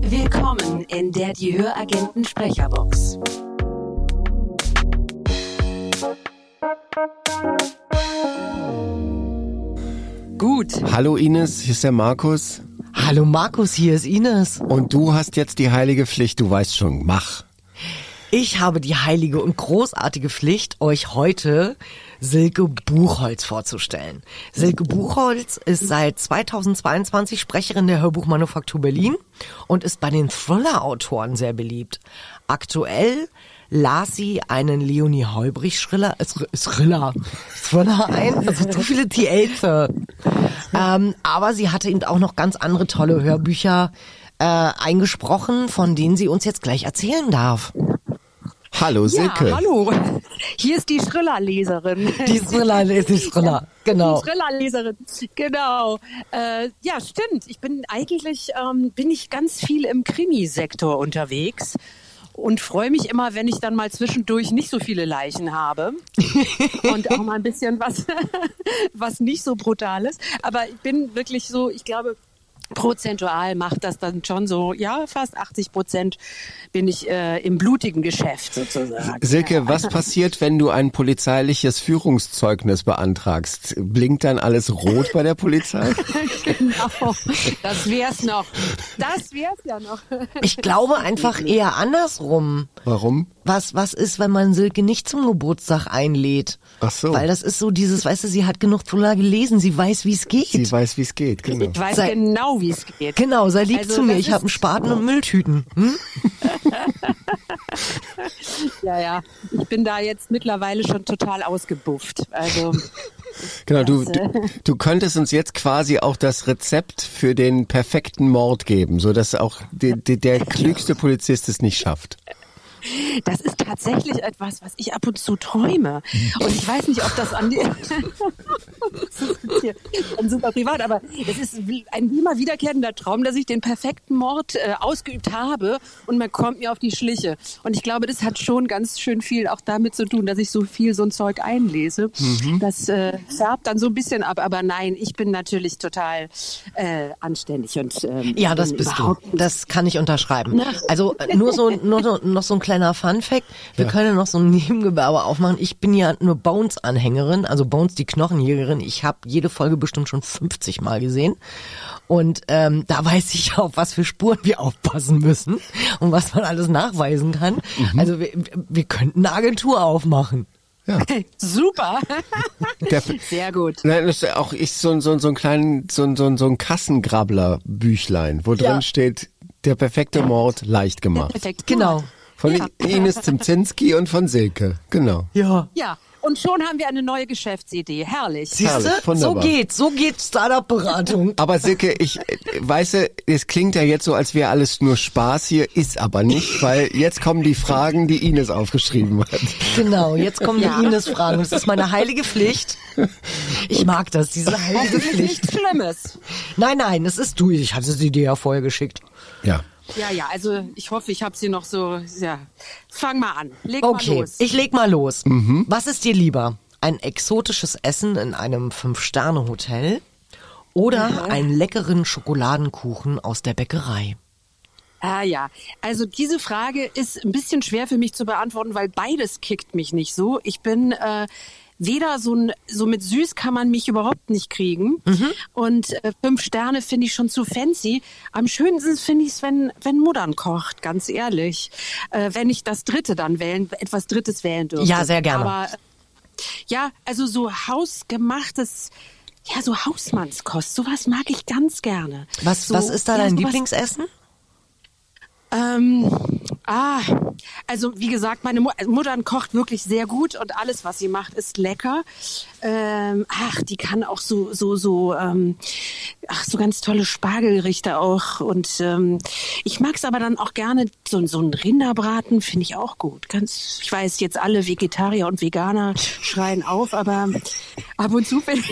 Willkommen in der Die Höragenten Sprecherbox. Gut. Hallo Ines, hier ist der Markus. Hallo Markus, hier ist Ines. Und du hast jetzt die heilige Pflicht, du weißt schon, mach. Ich habe die heilige und großartige Pflicht, euch heute Silke Buchholz vorzustellen. Silke Buchholz ist seit 2022 Sprecherin der Hörbuchmanufaktur Berlin und ist bei den Thriller-Autoren sehr beliebt. Aktuell las sie einen Leonie Heubrich Schriller, äh, Thriller, Thriller ein, also zu viele TLs. Ähm, aber sie hatte eben auch noch ganz andere tolle Hörbücher äh, eingesprochen, von denen sie uns jetzt gleich erzählen darf. Hallo Silke. Ja, hallo. Hier ist die Schriller-Leserin. Die Thriller, die Thriller, genau. Die Schriller-Leserin, genau. Äh, ja, stimmt. Ich bin eigentlich, ähm, bin ich ganz viel im Krimi-Sektor unterwegs und freue mich immer, wenn ich dann mal zwischendurch nicht so viele Leichen habe und auch mal ein bisschen was, was nicht so brutal ist. Aber ich bin wirklich so, ich glaube, prozentual macht das dann schon so, ja, fast 80 Prozent bin ich äh, im blutigen Geschäft sozusagen. Silke, was passiert, wenn du ein polizeiliches Führungszeugnis beantragst? Blinkt dann alles rot bei der Polizei? genau, das wär's noch. Das wär's ja noch. Ich glaube einfach eher andersrum. Warum? Was, was ist, wenn man Silke nicht zum Geburtstag einlädt? Ach so. Weil das ist so dieses, weißt du, sie hat genug Thriller gelesen, sie weiß, wie es geht. Sie weiß, wie es geht, genau. Ich weiß Sei- genau, wie es geht. Genau, sei lieb Also zu mir, ich habe einen Spaten und Mülltüten. Hm? Ja, ja. Ich bin da jetzt mittlerweile schon total ausgebufft. Also Genau, du, äh, du, du könntest uns jetzt quasi auch das Rezept für den perfekten Mord geben, so dass auch die, die, der klügste Polizist es nicht schafft. Das ist tatsächlich etwas, was ich ab und zu träume. Und ich weiß nicht, ob das an die das dann super privat, aber es ist ein immer wiederkehrender Traum, dass ich den perfekten Mord äh, ausgeübt habe und man kommt mir auf die Schliche. Und ich glaube, das hat schon ganz schön viel auch damit zu tun, dass ich so viel so ein Zeug einlese. Das äh, färbt dann so ein bisschen ab. Aber nein, ich bin natürlich total äh, anständig und ähm, Ja, das bist du. Das kann ich unterschreiben. Also äh, nur so, nur so, noch so ein kleiner Fun-Fact. Wir können noch so ein Nebengewerbe aufmachen. Ich bin ja nur Bones-Anhängerin, also Bones die Knochenjägerin. Ich habe jede Folge bestimmt schon 50 Mal gesehen. Und ähm, da weiß ich auf was für Spuren wir aufpassen müssen und was man alles nachweisen kann. Also wir, wir könnten eine Agentur aufmachen. super. Der, Sehr gut. Nein, das ist auch ich so, so, so ein kleinen, so, so, so ein Kassengrabbler-Büchlein, wo drin Ja. steht, der perfekte Mord leicht gemacht. Perfekt. Genau. Von Ja. Ines Zimzinski und von Silke, genau. Ja. Ja, und schon haben wir eine neue Geschäftsidee. Herrlich. Siehst du? So geht, so geht Startup-Beratung. Aber Silke, ich weiße, es klingt ja jetzt so, als wäre alles nur Spaß hier, ist aber nicht, weil jetzt kommen die Fragen, die Ines aufgeschrieben hat. Genau, jetzt kommen Ja. die Ines-Fragen. Das ist meine heilige Pflicht. Ich mag das, diese heilige Das ist Pflicht. nichts Schlimmes. Nein, nein, das ist du. Ich hatte sie dir ja vorher geschickt. Ja. Ja, ja, also ich hoffe, ich habe sie noch so. Ja, fang mal an. Leg mal Okay, los. ich leg mal los. Was ist dir lieber? Ein exotisches Essen in einem Fünf-Sterne-Hotel oder einen leckeren Schokoladenkuchen aus der Bäckerei? Ah ja, also diese Frage ist ein bisschen schwer für mich zu beantworten, weil beides kickt mich nicht so. Ich bin äh, weder so ein so mit süß kann man mich überhaupt nicht kriegen und äh, fünf Sterne finde ich schon zu fancy. Am schönsten finde ich es, wenn wenn Muttern kocht, ganz ehrlich. Äh, wenn ich das Dritte dann wählen, etwas Drittes wählen dürfte. Ja, sehr gerne. Aber ja, also so hausgemachtes. Ja, so Hausmannskost, sowas mag ich ganz gerne. Was, so, was ist da ja, dein sowas- Lieblingsessen? ähm, ah, also wie gesagt, meine Mu Mutter kocht wirklich sehr gut und alles, was sie macht, ist lecker. Ähm, ach, die kann auch so so so ähm, ach so ganz tolle Spargelgerichte auch und ähm, ich mag es aber dann auch gerne so so ein Rinderbraten finde ich auch gut. Ganz, ich weiß jetzt alle Vegetarier und Veganer schreien auf, aber ab und zu finde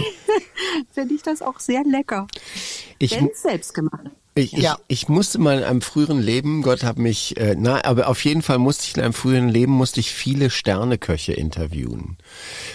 find ich das auch sehr lecker. Ich, Wenn es selbst gemacht. Ist. Ich, ich, Ja. ich musste mal in einem früheren Leben, Gott hat mich, äh, na, aber auf jeden Fall musste ich in einem früheren Leben, musste ich viele Sterneköche interviewen.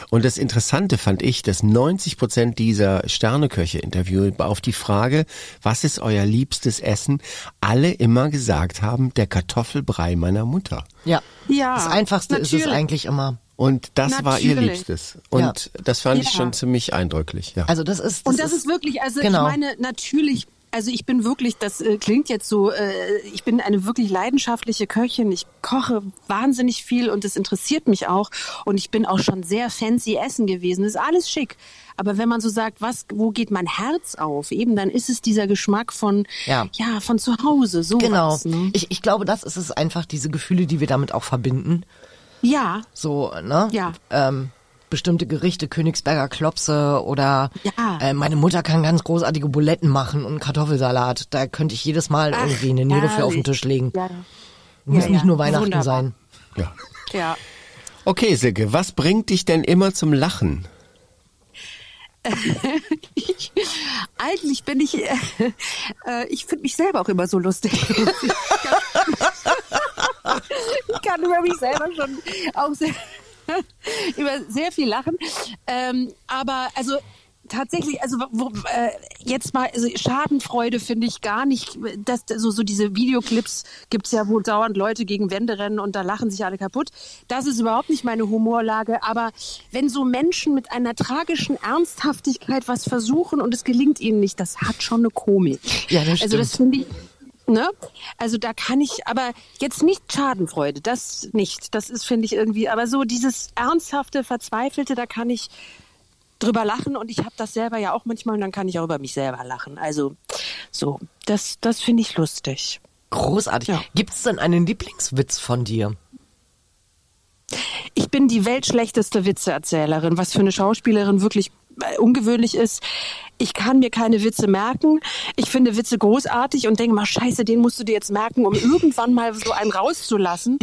Und das Interessante fand ich, dass 90 Prozent dieser Sterneköche interviewen auf die Frage, was ist euer liebstes Essen, alle immer gesagt haben, der Kartoffelbrei meiner Mutter. Ja. Ja, Das Einfachste ist es natürlich. eigentlich immer. Und das war ihr Natürlich. Liebstes. Und Ja. das fand ich Ja. schon ziemlich eindrücklich, ja. Also das ist. Und das ist wirklich, also genau. ich meine, natürlich, also ich bin wirklich, das äh, klingt jetzt so, äh, ich bin eine wirklich leidenschaftliche Köchin. Ich koche wahnsinnig viel und es interessiert mich auch. Und ich bin auch schon sehr fancy essen gewesen. Das ist alles schick. Aber wenn man so sagt, was, wo geht mein Herz auf? Eben, dann ist es dieser Geschmack von, Ja. ja, von zu Hause, sowas. Genau. Ne? Ich, ich glaube, das ist es einfach, diese Gefühle, die wir damit auch verbinden. Ja, So, ne? Ja. Ähm, bestimmte Gerichte, Königsberger Klopse oder Ja. äh, meine Mutter kann ganz großartige Buletten machen und einen Kartoffelsalat. Da könnte ich jedes Mal irgendwie eine Niere für auf den. Tisch legen. ja, Muss Ja, nicht ja. nur Weihnachten Wunderbar. sein. ja. ja. Okay, Silke, was bringt dich denn immer zum Lachen? Ich, eigentlich bin ich, äh, äh, ich finde mich selber auch immer so lustig. ich kann über mich selber schon auch sehr, über sehr viel lachen. Ähm, aber also tatsächlich, also wo, äh, jetzt mal, also Schadenfreude finde ich gar nicht, dass so, so diese Videoclips gibt's ja, wo dauernd Leute gegen Wände rennen und da lachen sich alle kaputt. Das ist überhaupt nicht meine Humorlage, aber wenn so Menschen mit einer tragischen Ernsthaftigkeit was versuchen und es gelingt ihnen nicht, das hat schon eine Komik. Ja, das Also das stimmt. finde ich, Ne? Also da kann ich, aber jetzt nicht Schadenfreude, das nicht. Das ist, finde ich, irgendwie, aber so dieses ernsthafte, verzweifelte, da kann ich drüber lachen und ich habe das selber ja auch manchmal und dann kann ich auch über mich selber lachen. Also so, das, das finde ich lustig. Großartig. Ja. Gibt's denn einen Lieblingswitz von dir? Ich bin die weltschlechteste Witzeerzählerin, was für eine Schauspielerin wirklich ungewöhnlich ist. Ich kann mir keine Witze merken. Ich finde Witze großartig und denke mal, scheiße, den musst du dir jetzt merken, um irgendwann mal so einen rauszulassen.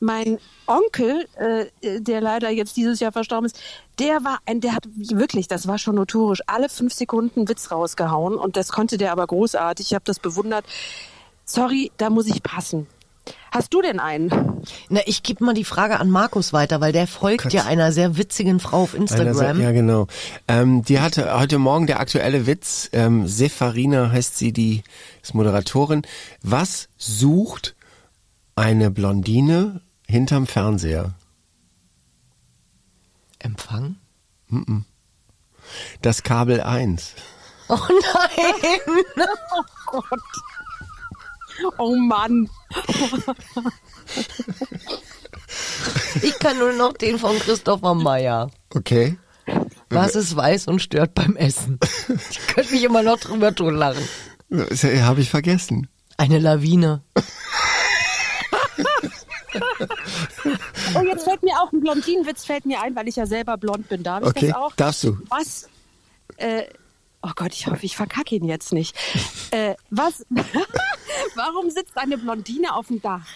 Mein Onkel, äh, der leider jetzt dieses Jahr verstorben ist, der war ein, der hat wirklich, das war schon notorisch, alle fünf Sekunden Witz rausgehauen und das konnte der aber großartig. Ich habe das bewundert. Sorry, da muss ich passen. Hast du denn einen? Na, ich gebe mal die Frage an Markus weiter, weil der folgt ja einer sehr witzigen Frau auf Einer Instagram. sagt- Ja, genau. Ähm, die hatte heute Morgen der aktuelle Witz, ähm, Sefarina heißt sie, die ist Moderatorin. Was sucht eine Blondine hinterm Fernseher? Empfang? Das Kabel 1. Oh nein! Oh Mann. Ich kann nur noch den von Christopher Meyer. Okay. Was ist weiß und stört beim Essen? Ich könnte mich immer noch drüber totlachen. Das habe ich vergessen. Eine Lawine. Oh, jetzt fällt mir auch ein Blondinenwitz fällt mir ein, weil ich ja selber blond bin. Darf ich Okay, das auch? darfst du. Was? Äh, oh Gott, ich hoffe, ich verkacke ihn jetzt nicht. Äh, was? Warum sitzt eine Blondine auf dem Dach?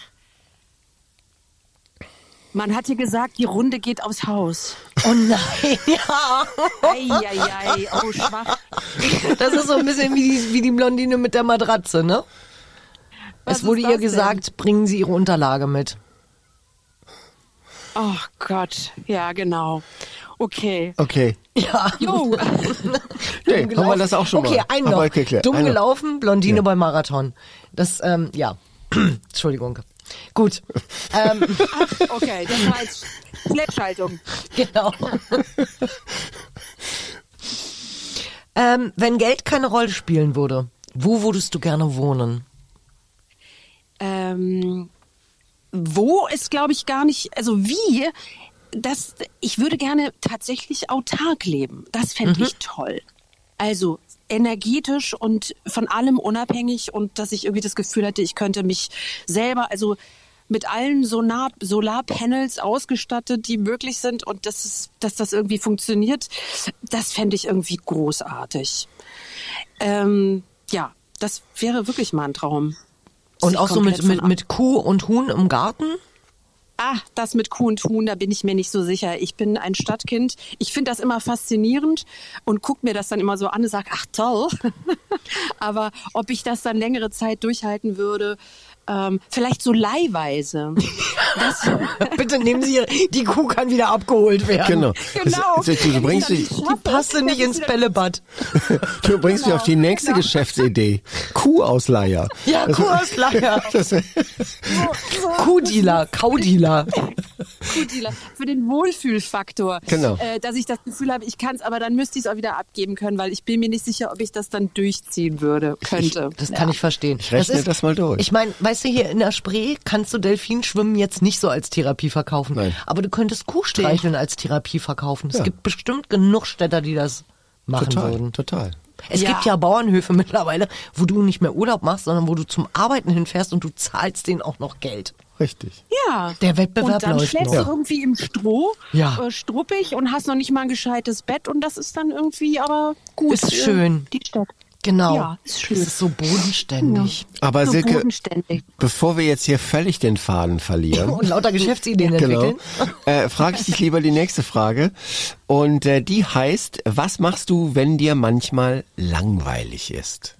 Man hat ihr gesagt, die Runde geht aufs Haus. Oh nein, ja. Eieiei, oh schwach. Das ist so ein bisschen wie die, wie die Blondine mit der Matratze, ne? Was es wurde ihr das denn? gesagt, bringen Sie Ihre Unterlage mit. Oh Gott, ja genau. Okay. Okay. Ja. Jo. Nee, haben wir das auch schon okay, mal. ein noch. geklärt. Dumm Ein noch. gelaufen, Blondine Ja. beim Marathon. Das, ähm, ja. Entschuldigung. Gut. ähm, Okay, das war jetzt Schleppschaltung. genau. ähm, wenn Geld keine Rolle spielen würde, wo würdest du gerne wohnen? Ähm, wo ist, glaube ich, gar nicht, also wie, das, ich würde gerne tatsächlich autark leben. Das fände ich toll. Also energetisch und von allem unabhängig und dass ich irgendwie das Gefühl hätte, ich könnte mich selber, also mit allen Sonar Solarpanels ausgestattet, die möglich sind und dass, es, dass das irgendwie funktioniert, das fände ich irgendwie großartig. Ähm, ja, das wäre wirklich mal ein Traum. Und auch so mit, mit, mit Kuh und Huhn im Garten? Ah, das mit Kuh und Huhn, da bin ich mir nicht so sicher. Ich bin ein Stadtkind. Ich finde das immer faszinierend und guck mir das dann immer so an und sag, ach toll. Aber ob ich das dann längere Zeit durchhalten würde, ähm, vielleicht so leihweise. Das, Bitte nehmen Sie, die Kuh kann wieder abgeholt werden. Genau. genau. Das, du, du bringst, ich das Die schaffe, passte nicht das ins ist Bällebad. du bringst mich auf die nächste Geschäftsidee. Kuhausleiher. Ja, Kuhausleiher. Das, Kuhdealer, Kaudealer. Kuhdealer, für den Wohlfühlfaktor. Genau. Äh, dass ich das Gefühl habe, ich kann es, aber dann müsste ich es auch wieder abgeben können, weil ich bin mir nicht sicher, ob ich das dann durchziehen würde, könnte. Das kann ich verstehen. Ich rechne das mal durch. Ich meine, weißt du, hier in der Spree kannst du Delfinschwimmen jetzt nicht so als Therapie verkaufen. Nein. Aber du könntest Kuhstreicheln als Therapie verkaufen. Es Ja. gibt bestimmt genug Städter, die das machen total, würden. total. Es Ja. gibt ja Bauernhöfe mittlerweile, wo du nicht mehr Urlaub machst, sondern wo du zum Arbeiten hinfährst und du zahlst denen auch noch Geld. Richtig. Ja. Der Wettbewerb Und dann läuft schläfst noch. du irgendwie im Stroh, Ja. äh, struppig und hast noch nicht mal ein gescheites Bett und das ist dann irgendwie aber gut. Ist schön. Die Stadt. Genau. Ja, ist schön. Es ist so bodenständig. Aber so Silke, bodenständig. bevor wir jetzt hier völlig den Faden verlieren, Und lauter Geschäftsideen genau, entwickeln. äh, frage ich dich lieber die nächste Frage. Und äh, die heißt, was machst du, wenn dir manchmal langweilig ist?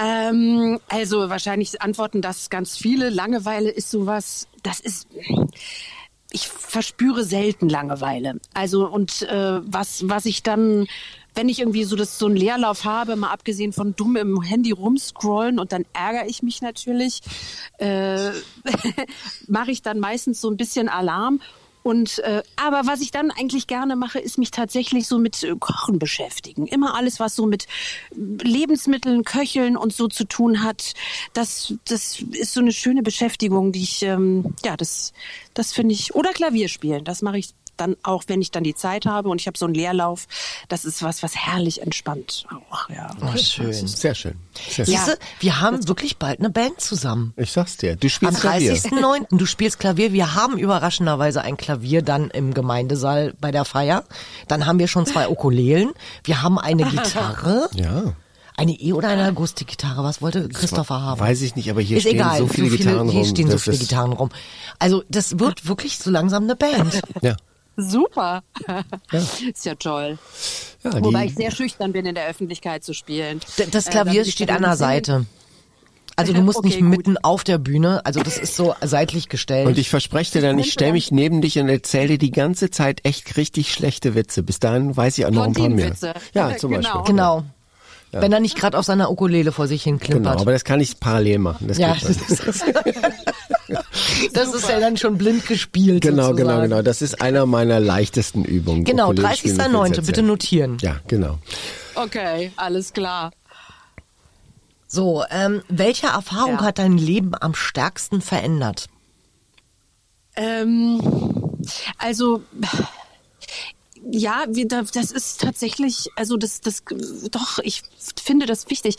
Ähm, also wahrscheinlich antworten das ganz viele. Langeweile ist sowas, das ist, ich verspüre selten Langeweile. Also und äh, was, was ich dann, wenn ich irgendwie so das so einen Leerlauf habe, mal abgesehen von dumm im Handy rumscrollen und dann ärgere ich mich natürlich, äh, mache ich dann meistens so ein bisschen Alarm. Und äh, aber was ich dann eigentlich gerne mache, ist mich tatsächlich so mit äh, Kochen beschäftigen. Immer alles, was so mit Lebensmitteln, Köcheln und so zu tun hat. Das das ist so eine schöne Beschäftigung, die ich ähm, ja das das finde ich oder Klavier spielen. Das mache ich dann auch, wenn ich dann die Zeit habe und ich habe so einen Leerlauf. Das ist was was herrlich entspannt. Auch, ja. Oh, schön. Sehr schön. Sehr schön. Ja. Siehste, wir haben wirklich bald eine Band zusammen. Ich sag's dir, du Am spielst Klavier. 30.09. Du spielst Klavier. Wir haben überraschenderweise ein Klavier dann im Gemeindesaal bei der Feier. Dann haben wir schon zwei Ukulelen. Wir haben eine Gitarre. Ja. Eine E- oder eine Akustikgitarre. Was wollte Christopher haben? Weiß ich nicht, aber hier ist stehen egal. so viele Gitarren Hier rum, stehen so viele ist- Gitarren rum. Also das wird wirklich so langsam eine Band. Ja. Super. Ist ja toll. ja die, Wobei ich sehr schüchtern bin, in der Öffentlichkeit zu spielen. Das Äh, Klavier ich steht an der Seite. Also du musst Okay, nicht gut. mitten auf der Bühne. Also das ist so seitlich gestellt. und ich verspreche dir dann, ich stelle mich neben dich und erzähle dir die ganze Zeit echt richtig schlechte Witze. Bis dahin weiß ich auch noch ein paar mehr. Blondinenwitze. Ja, zum Genau. Beispiel. genau. Wenn er nicht gerade auf seiner Ukulele vor sich hin Genau, klimpert. aber das kann ich parallel machen. Das ja, geht das ist, das ist ja dann schon blind gespielt. Genau, sozusagen. genau, genau. Das ist einer meiner leichtesten Übungen. Genau, Ukulele spielen und 30.09. Witze Bitte notieren. Ja, genau. Okay, alles klar. So, ähm, welche Erfahrung Ja. hat dein Leben am stärksten verändert? Ähm, also ja, wir, da- das ist tatsächlich, also das, das, doch, ich finde das wichtig.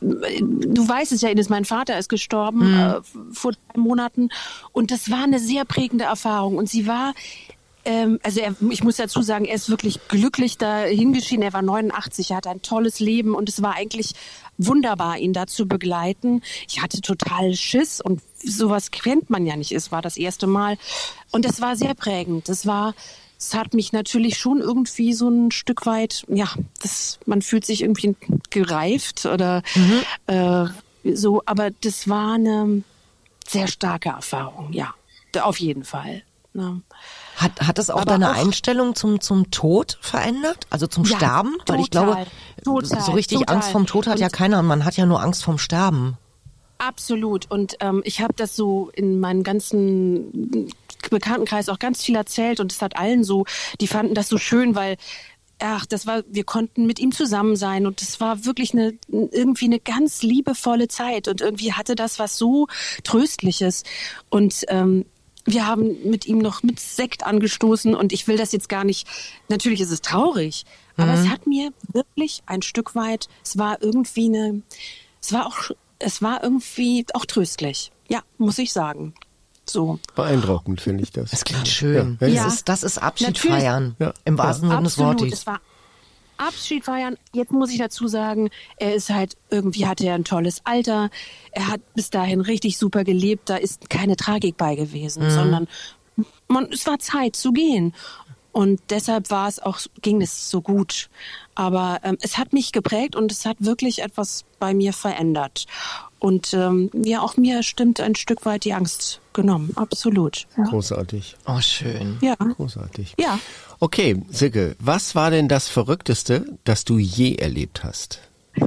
Du weißt es ja, Ines, mein Vater ist gestorben äh, vor drei Monaten und das war eine sehr prägende Erfahrung und sie war ähm, also er, ich muss dazu sagen, er ist wirklich glücklich da hingeschieden. Er war 89, er hatte ein tolles Leben und es war eigentlich wunderbar, ihn da zu begleiten. Ich hatte total Schiss und sowas kennt man ja nicht. Es war das erste Mal und es war sehr prägend. Das war, es hat mich natürlich schon irgendwie so ein Stück weit, ja, das, man fühlt sich irgendwie gereift oder äh, so, aber das war eine sehr starke Erfahrung, ja, auf jeden Fall. Ne? Hat, hat es auch Aber deine auch- Einstellung zum, zum Tod verändert? Also zum Ja, Sterben? Weil ich total, glaube, total, so richtig total. Angst vom Tod hat Und- ja keiner man hat ja nur Angst vom Sterben. Absolut. Und ähm, ich habe das so in meinem ganzen Bekanntenkreis auch ganz viel erzählt und es hat allen so, die fanden das so schön, weil ach, das war, wir konnten mit ihm zusammen sein und es war wirklich eine irgendwie eine ganz liebevolle Zeit und irgendwie hatte das was so tröstliches und ähm, wir haben mit ihm noch mit Sekt angestoßen und ich will das jetzt gar nicht. Natürlich ist es traurig, aber es hat mir wirklich ein Stück weit. Es war irgendwie eine. Es war auch. Es war irgendwie auch tröstlich. Ja, muss ich sagen. So. Beeindruckend finde ich das. Das klingt schön. Ja, ja, Das, ja. ist, das ist Abschied Natürlich. feiern. Ja. Im wahrsten Sinne des. Wortes. Es Abschied feiern. Jetzt muss ich dazu sagen, er ist halt, irgendwie hatte er ein tolles Alter. Er hat bis dahin richtig super gelebt. Da ist keine Tragik bei gewesen, sondern man, es war Zeit zu gehen. Und deshalb war es auch, ging es so gut. Aber ähm, es hat mich geprägt und es hat wirklich etwas bei mir verändert. Und ähm, ja, auch mir stimmt ein Stück weit die Angst genommen. Absolut. Ja. Großartig. Oh, schön. Ja. Großartig. ja. Okay, Silke, was war denn das Verrückteste, das du je erlebt hast?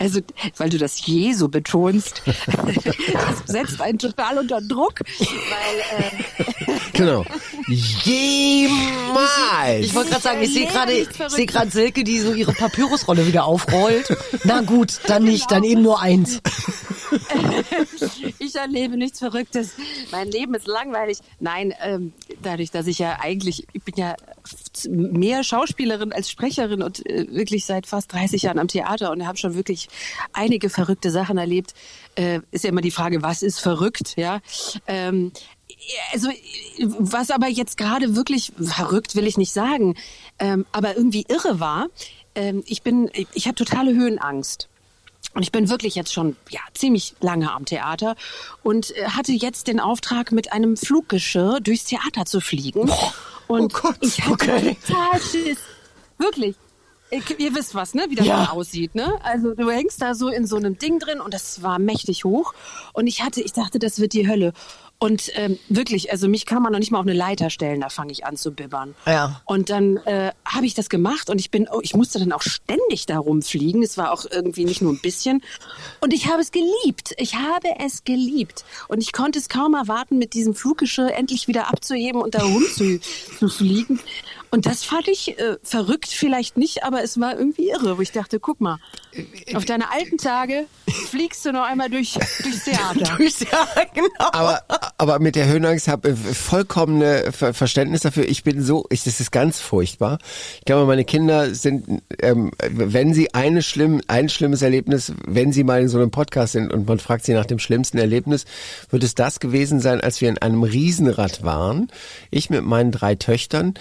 Also, weil du das je so betonst, das setzt einen total unter Druck, weil äh, Genau. Jemals! Ich wollte gerade sagen, ich sehe gerade, gerade Silke, die so ihre Papyrusrolle wieder aufrollt. Na gut, dann nicht, dann eben nur eins. ich erlebe nichts Verrücktes. Mein Leben ist langweilig. Nein, ähm, dadurch, dass ich ja eigentlich, ich bin ja mehr Schauspielerin als Sprecherin und äh, wirklich seit fast 30 Jahren am Theater und habe schon wirklich einige verrückte Sachen erlebt. Äh, ist ja immer die Frage, was ist verrückt, ja? Ähm, also was aber jetzt gerade wirklich verrückt will ich nicht sagen, ähm, aber irgendwie irre war. Ähm, ich bin, ich habe totale Höhenangst. Und ich bin wirklich jetzt schon ja, ziemlich lange am Theater und äh, hatte jetzt den Auftrag, mit einem Fluggeschirr durchs Theater zu fliegen. und Gott, ich hatte okay. total Schiss. Wirklich. Ihr ihr wisst was, ne? Wie das Ja. aussieht, ne? Also du hängst da so in so einem Ding drin und das war mächtig hoch. Und ich hatte, ich dachte, das wird die Hölle. Und ähm, wirklich, also mich kann man noch nicht mal auf eine Leiter stellen, da fange ich an zu bibbern. Ja. Und dann äh, habe ich das gemacht und ich bin, oh, ich musste dann auch ständig da rumfliegen. Es war auch irgendwie nicht nur ein bisschen. Und ich habe es geliebt. Ich habe es geliebt. Und ich konnte es kaum erwarten, mit diesem Fluggeschirr endlich wieder abzuheben und da rum zu, zu fliegen. Und das fand ich äh, verrückt, vielleicht nicht, aber es war irgendwie irre, wo ich dachte, guck mal, auf deine alten Tage fliegst du noch einmal durch, durchs Theater. Ja, genau. Aber, aber mit der Höhenangst habe ich vollkommene Ver Verständnis dafür. Ich bin so, ich, das ist ganz furchtbar. Ich glaube, meine Kinder sind, ähm, wenn sie eine schlimm, ein schlimmes Erlebnis, wenn sie mal in so einem Podcast sind und man fragt sie nach dem schlimmsten Erlebnis, wird es das gewesen sein, als wir in einem Riesenrad waren. Ich mit meinen drei Töchtern.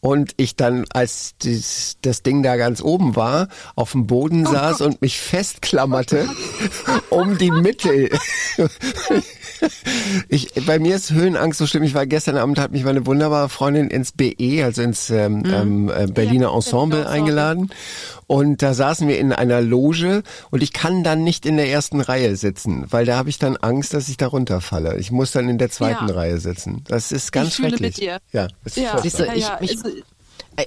Und ich dann, als das, das Ding da ganz oben war, auf dem Boden saß und mich festklammerte um die Mitte. Ich, bei mir ist Höhenangst so schlimm. Ich war gestern Abend, hat mich meine wunderbare Freundin ins BE, also ins ähm, ähm, äh, Berliner Ja, Ensemble Ensemble. eingeladen. Und da saßen wir in einer Loge und ich kann dann nicht in der ersten Reihe sitzen, weil da habe ich dann Angst, dass ich da runterfalle. Ich muss dann in der zweiten Ja. Reihe sitzen. Das ist ganz Ich fühle schrecklich. mit dir. Ja, das ist Ja, furchtbar. Siehst du, ja, ich- ja, mich-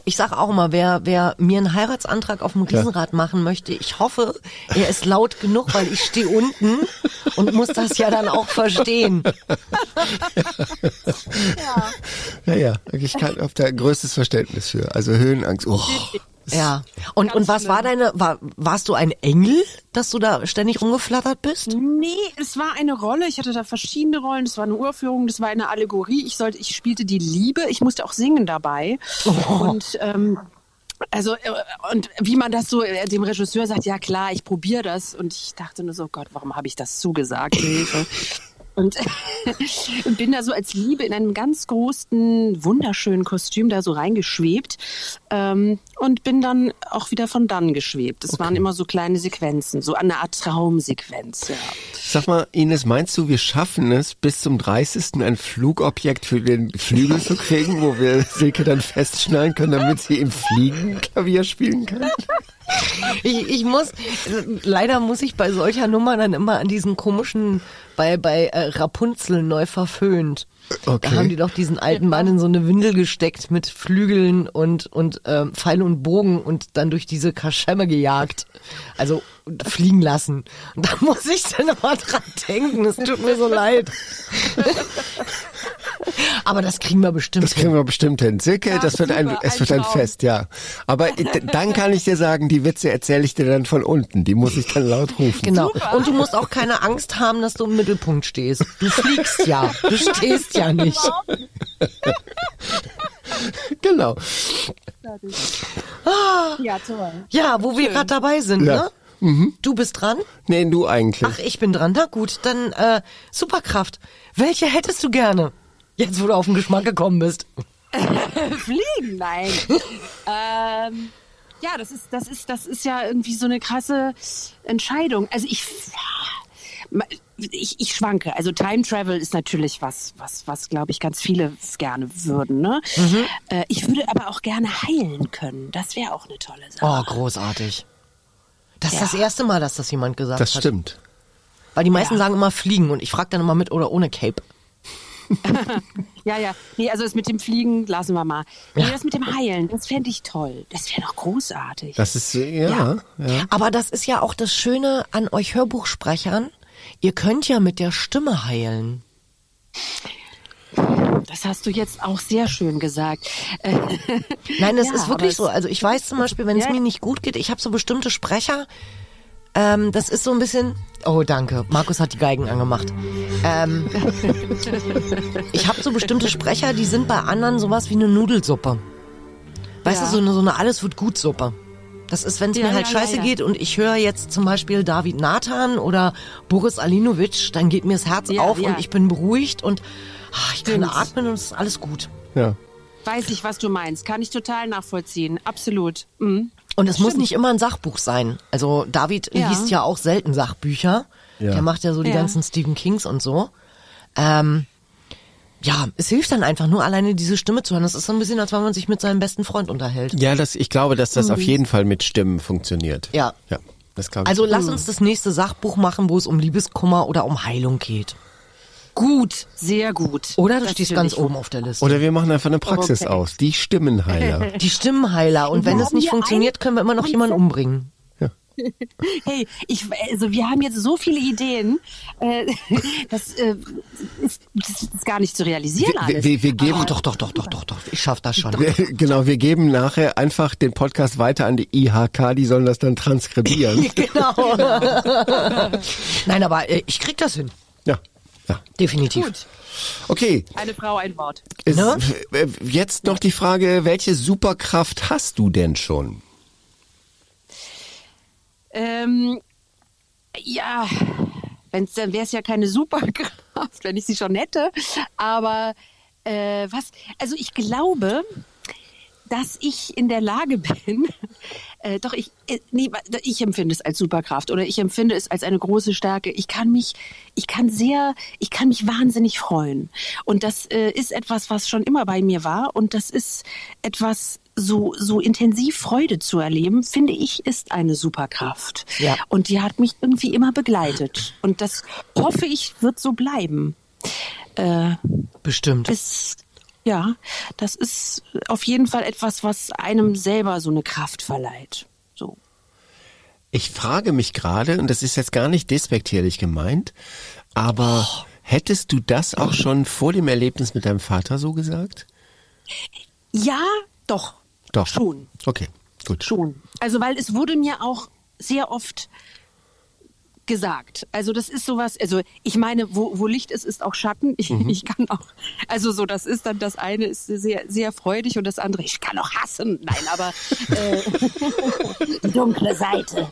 Ich sag auch immer, wer, wer mir einen Heiratsantrag auf dem Riesenrad machen möchte, ich hoffe, er ist laut genug, weil ich stehe unten und muss das ja dann auch verstehen. Ja, ja, ich kann auf da größtes Verständnis für. Also Höhenangst. Oh. Ja. Und, und was war deine, war, warst du ein Engel, dass du da ständig rumgeflattert bist? Nee, es war eine Rolle. Ich hatte da verschiedene Rollen. Das war eine Uraufführung, das war eine Allegorie. Ich sollte, ich spielte die Liebe. Ich musste auch singen dabei. Und ähm, also äh, und wie man das so äh, dem Regisseur sagt, ja klar, ich probiere das. Und ich dachte nur so, Gott, warum habe ich das zugesagt? Hilfe. Und und bin da so als Liebe in einem ganz großen, wunderschönen Kostüm da so reingeschwebt ähm, und bin dann auch wieder von dann geschwebt. Es waren immer so kleine Sequenzen, so eine Art Traumsequenz. Ja. Sag mal, Ines, meinst du, wir schaffen es, bis zum 30. ein Flugobjekt für den Flügel zu kriegen, wo wir Silke dann festschnallen können, damit sie im Fliegen Klavier spielen kann? Ich, ich muss, leider muss ich bei solcher Nummer dann immer an diesen komischen, bei, bei äh, Rapunzel neu verföhnt. Okay. Da haben die doch diesen alten Mann in so eine Windel gesteckt mit Flügeln und, und ähm, Pfeil und Bogen und dann durch diese Kaschemme gejagt. Also fliegen lassen. Und da muss ich dann immer dran denken. Es tut mir so leid. Aber das kriegen wir bestimmt Das kriegen wir bestimmt hin. Silke, das wird ein, super, es wird ein. Fest, ja. Aber d- dann kann ich dir sagen, die Witze erzähle ich dir dann von unten. Die muss ich dann laut rufen. Genau. Und du musst auch keine Angst haben, dass du im Mittelpunkt stehst. Du fliegst ja. Du stehst ja nicht. Genau. Ja, toll. Ja, wo wir gerade dabei sind, Ja. ne? Du bist dran? Nee, du eigentlich. Ach, ich bin dran. Na gut, dann äh, Superkraft. Welche hättest du gerne? Jetzt, wo du auf den Geschmack gekommen bist. Fliegen? Nein. ähm, Ja, das ist, das ist, das ist ja irgendwie so eine krasse Entscheidung. Also ich, ich, ich schwanke. Also Time Travel ist natürlich was, was, was glaube ich ganz viele gerne würden. Ne? Mhm. Äh, ich würde aber auch gerne heilen können. Das wäre auch eine tolle Sache. Oh, großartig. Das ist Ja. das erste Mal, dass das jemand gesagt Das hat. stimmt. Weil die meisten Ja. sagen immer fliegen und ich frage dann immer mit oder ohne Cape. Ja, ja. Nee, also das mit dem Fliegen lassen wir mal. Nee, das mit dem Heilen, das fände ich toll. Das wäre doch großartig. Das ist, äh, ja, Ja. ja. Aber das ist ja auch das Schöne an euch Hörbuchsprechern. Ihr könnt ja mit der Stimme heilen. Das hast du jetzt auch sehr schön gesagt. Nein, das Ja, ist wirklich so. Also ich weiß zum Beispiel, wenn es Ja. mir nicht gut geht, ich habe so bestimmte Sprecher. Ähm, das ist so ein bisschen. Oh, danke. Markus hat die Geigen angemacht. Ähm, ich habe so bestimmte Sprecher, die sind bei anderen sowas wie eine Nudelsuppe. Weißt Ja. du, so eine, so eine Alles wird gut Suppe. Das ist, wenn es Ja, mir halt ja, scheiße ja. geht und ich höre jetzt zum Beispiel David Nathan oder Boris Alinovic, dann geht mir das Herz Ja, auf ja. und ich bin beruhigt und ah, ich kann Stimmt. atmen und es ist alles gut. ja. weiß ich, was du meinst. Kann ich total nachvollziehen. Absolut. Mhm. Und es muss nicht immer ein Sachbuch sein. Also David Ja. liest ja auch selten Sachbücher. Ja. Der macht ja so die Ja. ganzen Stephen Kings und so. Ähm, ja, es hilft dann einfach nur alleine diese Stimme zu hören. Das ist so ein bisschen, als wenn man sich mit seinem besten Freund unterhält. Ja, das, ich glaube, dass das auf jeden Fall mit Stimmen funktioniert. Ja. Ja, das. Also lass uns das nächste Sachbuch machen, wo es um Liebeskummer oder um Heilung geht. Gut, sehr gut. Oder du Das stehst ganz oben auf der Liste. Oder wir machen einfach eine Praxis Okay. aus. Die Stimmenheiler. die Stimmenheiler. Und wenn Wir es nicht funktioniert, können wir immer noch jemanden umbringen. Hey, ich, also wir haben jetzt so viele Ideen, äh, das, äh, ist, das ist gar nicht zu realisieren Wir, alles. wir, wir geben Ach, doch, doch, doch, doch, doch, doch. Ich schaff das schon. Wir, genau, wir geben nachher einfach den Podcast weiter an die IHK, die sollen das dann transkribieren. genau. Nein, aber äh, ich krieg das hin. Ja. Definitiv. Gut, Okay, eine Frau, ein Wort. es, Ne? äh, jetzt noch die Frage, welche Superkraft hast du denn schon? Ähm, ja, wenn's, dann wäre es ja keine Superkraft, wenn ich sie schon hätte. Aber äh, was? Also ich glaube, dass ich in der Lage bin, äh, doch ich, äh, nee, ich empfinde es als Superkraft oder ich empfinde es als eine große Stärke. Ich kann mich, ich kann sehr, ich kann mich wahnsinnig freuen. Und das äh, ist etwas, was schon immer bei mir war. Und das ist etwas, so, so intensiv Freude zu erleben, finde ich, ist eine Superkraft. Ja. Und die hat mich irgendwie immer begleitet. Und das hoffe ich, wird so bleiben. Äh, Bestimmt. bis, ja, das ist auf jeden Fall etwas, was einem selber so eine Kraft verleiht. So. Ich frage mich gerade, und das ist jetzt gar nicht despektierlich gemeint, aber Oh. hättest du das auch schon vor dem Erlebnis mit deinem Vater so gesagt? Ja, doch. Doch. Schon. Okay, gut. Schon. Also, weil es wurde mir auch sehr oft gesagt. Also das ist sowas, also ich meine, wo, wo Licht ist, ist auch Schatten. Ich, Mhm. ich kann auch, also so, das ist dann, das eine ist sehr, sehr freudig und das andere, ich kann auch hassen. Nein, aber äh, die dunkle Seite.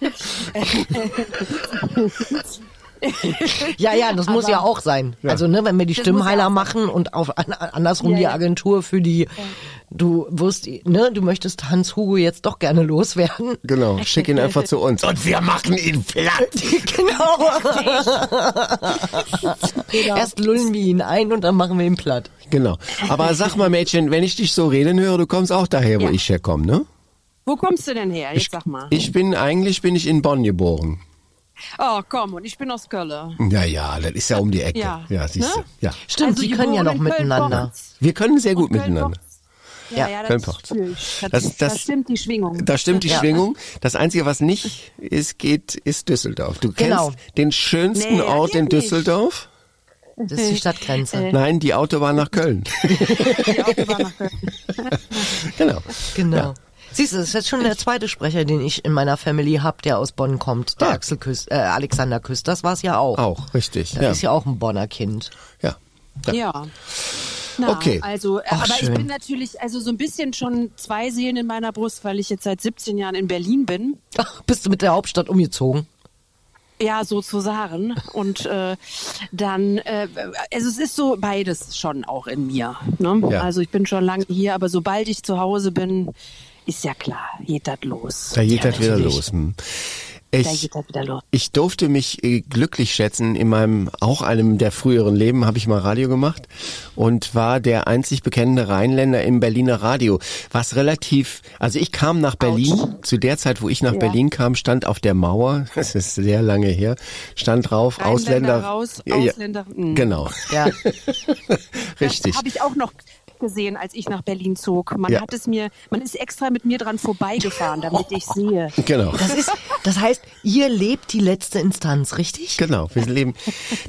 Ja, ja, das muss ja auch sein. Also, ne, wenn wir die Das Stimmheiler ja machen und auf an, andersrum Ja, die ja. Agentur für die, du wirst, ne, du möchtest Hans Hugo jetzt doch gerne loswerden. Genau, schick ihn einfach zu uns. Und wir machen ihn platt. Genau. Erst lullen wir ihn ein und dann machen wir ihn platt. Genau. Aber sag mal, Mädchen, wenn ich dich so reden höre, du kommst auch daher, wo Ja. ich herkomme, ne? Wo kommst du denn her? Jetzt sag mal. Ich bin, eigentlich bin ich in Bonn geboren. Oh, komm, und ich bin aus Köln. Ja, ja, das ist ja um die Ecke. Ja. Ja, siehst du. Ne? Ja. Stimmt, Also die können ja noch in miteinander. Wir können sehr gut miteinander. Ja, Ja, ja, das, das, Das- das, das- stimmt die Schwingung. Da stimmt die Ja. Schwingung. Das Einzige, was nicht ist, geht, ist Düsseldorf. Du kennst Genau. den schönsten Nee, Ort ja in nicht. Düsseldorf? Das ist die Stadtgrenze. Nein, die Autobahn nach Köln. Die Autobahn nach Köln. genau. Genau. Siehst du, das ist jetzt schon der zweite Sprecher, den ich in meiner Family hab, der aus Bonn kommt. Der Ah. Axel Küst, äh, Alexander Küst, das war's ja auch. Auch, richtig. Das Ja. ist ja auch ein Bonner Kind. ja. ja. Ja. Na, Okay. Also, äh, Ach, aber schön. ich bin natürlich also so ein bisschen schon zwei Seelen in meiner Brust, weil ich jetzt seit 17 Jahren in Berlin bin. Ach, bist du mit der Hauptstadt umgezogen? Ja, sozusagen. Und äh, dann, äh, also es ist so beides schon auch in mir. Ne? Ja. Also ich bin schon lange hier, aber sobald ich zu Hause bin, ist ja klar, geht das los. Da geht Ja, das wieder los. Hm. Da Ich, geht das wieder los. ich durfte mich äh, glücklich schätzen. In meinem, auch einem der früheren Leben habe ich mal Radio gemacht und war der einzig bekennende Rheinländer im Berliner Radio. Was relativ, also ich kam nach Berlin. Zu der Zeit, wo ich nach Ja. Berlin kam, stand auf der Mauer, das ist sehr lange her, stand drauf, Ausländer. raus, Ja, ja, Ausländer- mm. Genau, Ja. richtig. Habe ich auch noch gesehen, als ich nach Berlin zog. Man Ja. hat es mir, man ist extra mit mir dran vorbeigefahren, damit ich sehe. Genau. Das ist, das heißt, ihr lebt die letzte Instanz, richtig? Genau, wir leben.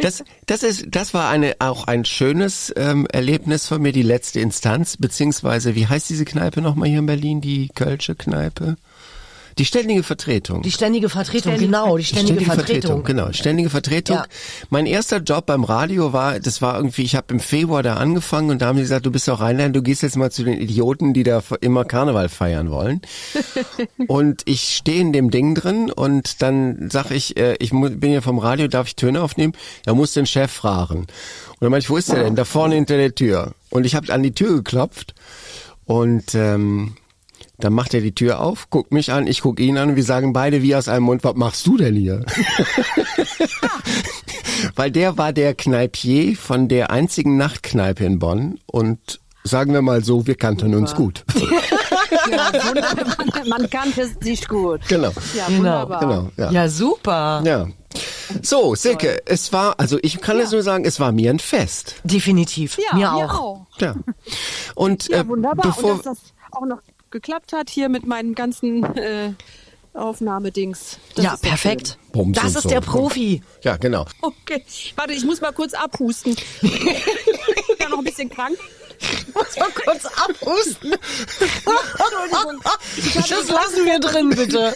Das, das ist, das war eine auch ein schönes ähm, Erlebnis von mir, die letzte Instanz, beziehungsweise wie heißt diese Kneipe nochmal hier in Berlin, die Kölsche Kneipe? Die ständige Vertretung. Die ständige Vertretung, genau, die ständige, Vertretung. Genau, ständige Vertretung. Ja. Mein erster Job beim Radio war, das war irgendwie, ich habe im Februar da angefangen und da haben die gesagt, du bist doch Rheinland, du gehst jetzt mal zu den Idioten, die da immer Karneval feiern wollen. und ich stehe in dem Ding drin und dann sag ich, äh, ich bin hier vom Radio, darf ich Töne aufnehmen? Da muss den Chef fragen. Und dann meinte ich, wo ist der denn? Da vorne hinter der Tür. Und ich habe an die Tür geklopft und ähm, dann macht er die Tür auf, guckt mich an, ich guck ihn an und wir sagen beide wie aus einem Mund, was machst du denn hier? Weil der war der Kneipier von der einzigen Nachtkneipe in Bonn und sagen wir mal so, wir kannten uns gut. Ja, man kannte sich gut. genau. Ja, Genau. wunderbar. Genau, ja. Ja, super. ja. So, Silke, es war, also ich kann es nur sagen, es war mir ein Fest. Definitiv. Ja, mir auch. Ja. Und Ja, äh, wunderbar. bevor Und dass das auch noch geklappt hat hier mit meinen ganzen äh, Aufnahmedings. Das Ja, perfekt. Bums Das ist so. der Profi. Ja, genau. Okay, warte, ich muss mal kurz abhusten. ich bin ja noch ein bisschen krank. Muss mal kurz abhusten. Entschuldigung. Das lassen wir drin, bitte.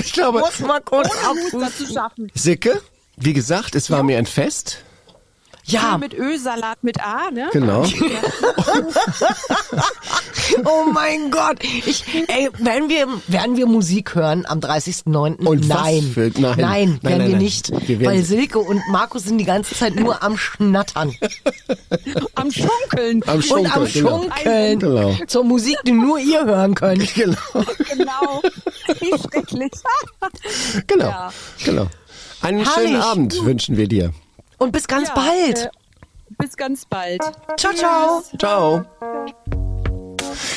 Ich glaube, Muss mal kurz abhusten. zu schaffen. Silke, wie gesagt, es war mir ein Fest. Ja, Schön mit Ölsalat mit A, ne? Genau. oh mein Gott. Ich, ey, werden wir, werden wir Musik hören am 30.09.? Und was nein. für- nein. Nein, Nein, werden nein, wir nein. nicht. Wir werden- weil Silke und Markus sind die ganze Zeit nur am Schnattern. Am Schunkeln. Am und Schunkeln, am genau. Schunkeln. Genau. Zur Musik, die nur ihr hören könnt. Genau. Genau. Wie schrecklich. Genau. Ja. Genau. Einen Herrlich. schönen Abend wünschen wir dir. Und bis ganz Ja, bald. Äh, bis ganz bald. ciao, ciao. Ciao.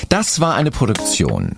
Das war eine Produktion.